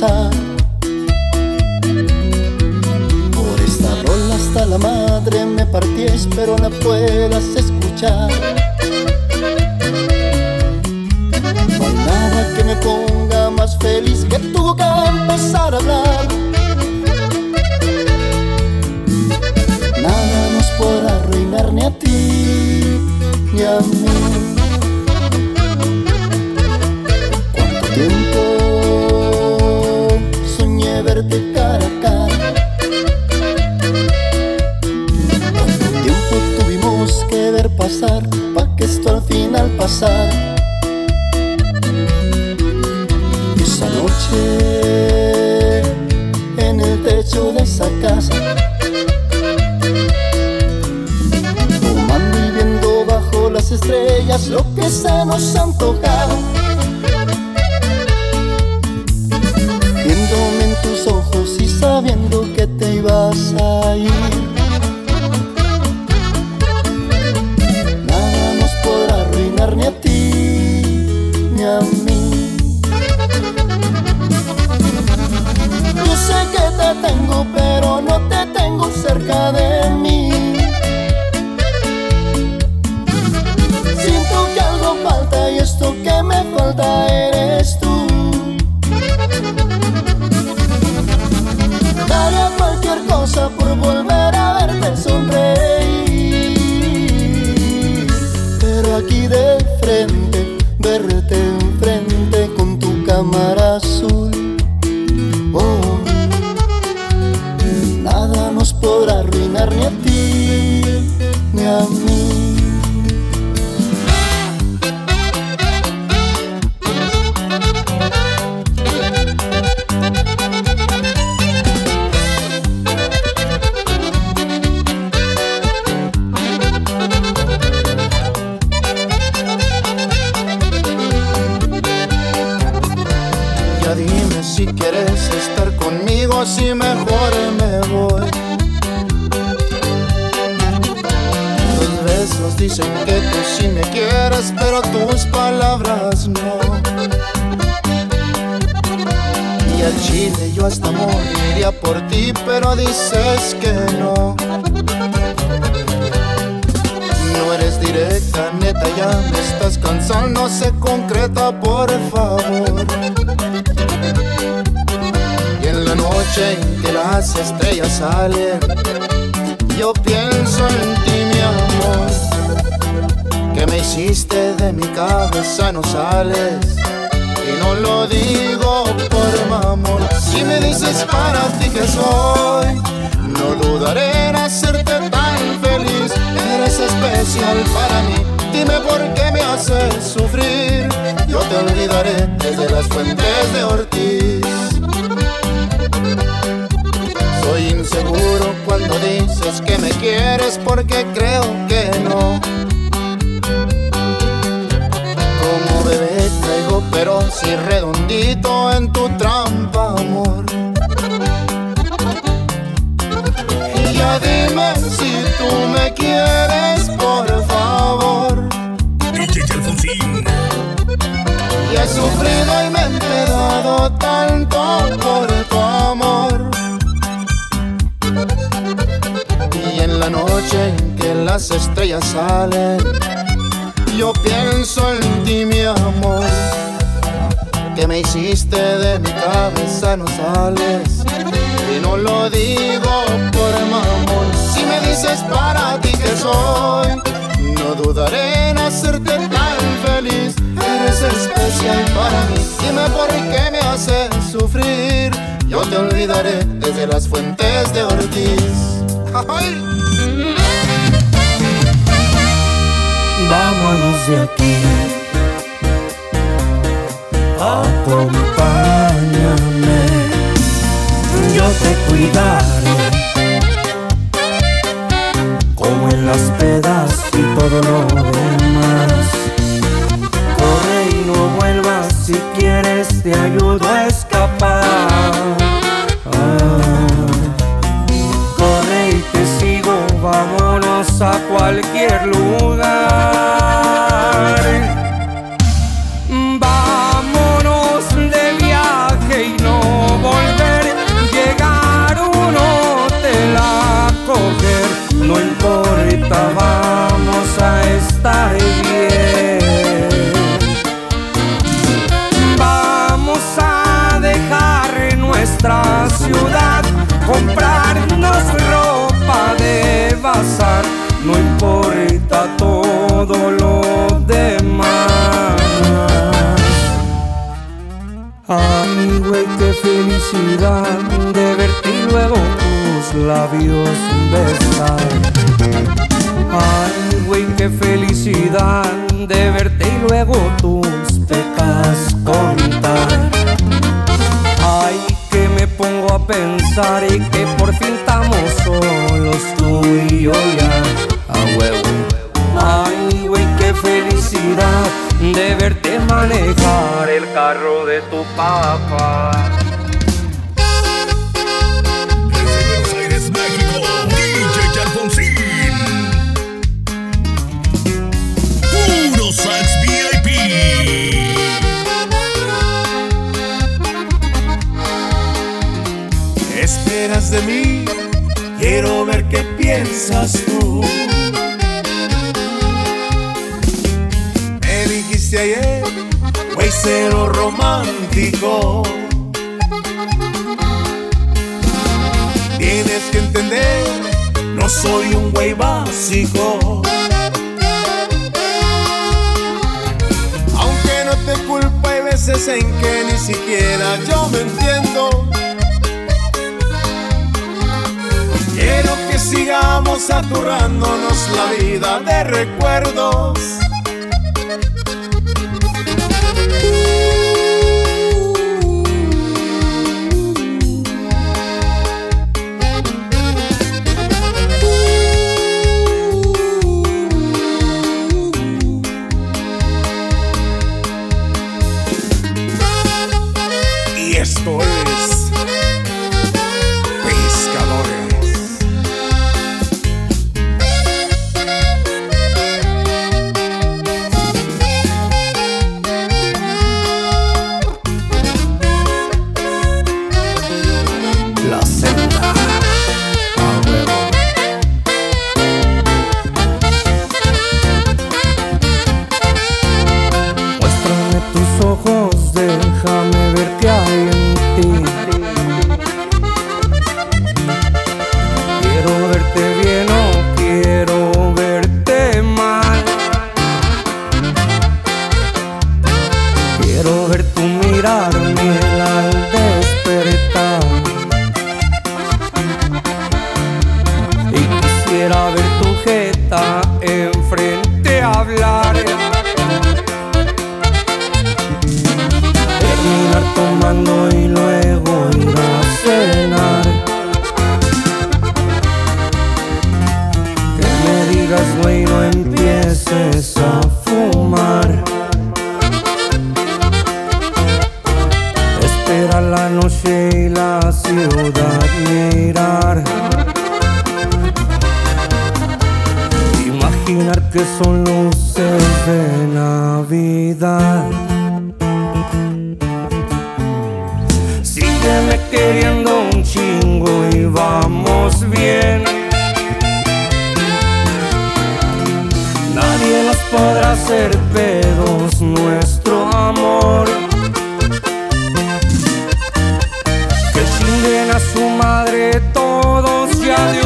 Por esta rola hasta la madre me partí, espero la puedas escuchar. No hay nada que me ponga más feliz que tu que empezar a hablar. Nada nos podrá arruinar ni a ti ni a mí. En el techo de esa casa. Tomando y viendo bajo las estrellas lo que se nos antojaba. Viéndome en tus ojos y sabiendo que te ibas a ir. amar azul tú sí me quieres, pero tus palabras no. Y al chile yo hasta moriría por ti, pero dices que no. No eres directa, neta, ya me estás cansando, se concreta, por favor. Y en la noche en que las estrellas salen, yo pienso en ti, hiciste de mi cabeza, no sales. Y no lo digo por mamón. Si me dices para ti que soy, no dudaré en hacerte tan feliz. Eres especial para mí. Dime por qué me haces sufrir. Yo te olvidaré desde las fuentes de Ortiz. Soy inseguro cuando dices que me quieres porque creo que no. Si redondito en tu trampa, amor. Y ya dime si tú me quieres, por favor. DJ Alfonsín. Y he sufrido y me he enredado tanto por tu amor. Y en la noche en que las estrellas salen, yo pienso en ti, mi amor. Que me hiciste de mi cabeza, no sales. Y no lo digo por mamón. Si me dices para ti que soy, no dudaré en hacerte tan feliz. Eres especial para mí. Dime por qué me haces sufrir. Yo te olvidaré desde las fuentes de Ortiz. Vámonos de aquí. Acompáñame, yo te cuidaré. Como en las pedas y todo lo demás. Corre y no vuelvas si quieres, te ayudo a escapar. Ah. Corre y te sigo, vámonos a cualquier lugar. Todo lo demás. Ay, güey, qué felicidad de verte y luego tus labios besar. Ay, güey, qué felicidad de verte y luego tus pecas contar. Ay, que me pongo a pensar y que por fin estamos solos tú y yo de verte manejar el carro de tu papá. Dijiste ayer, güey, cero romántico. Tienes que entender, no soy un güey básico. Aunque no te culpo, hay veces en que ni siquiera yo me entiendo. Quiero que sigamos aturrándonos la vida de recuerdos. Quisiera ver tu queriendo un chingo y vamos bien. Nadie nos podrá hacer pedos nuestro amor. Que chinguen a su madre todos ya de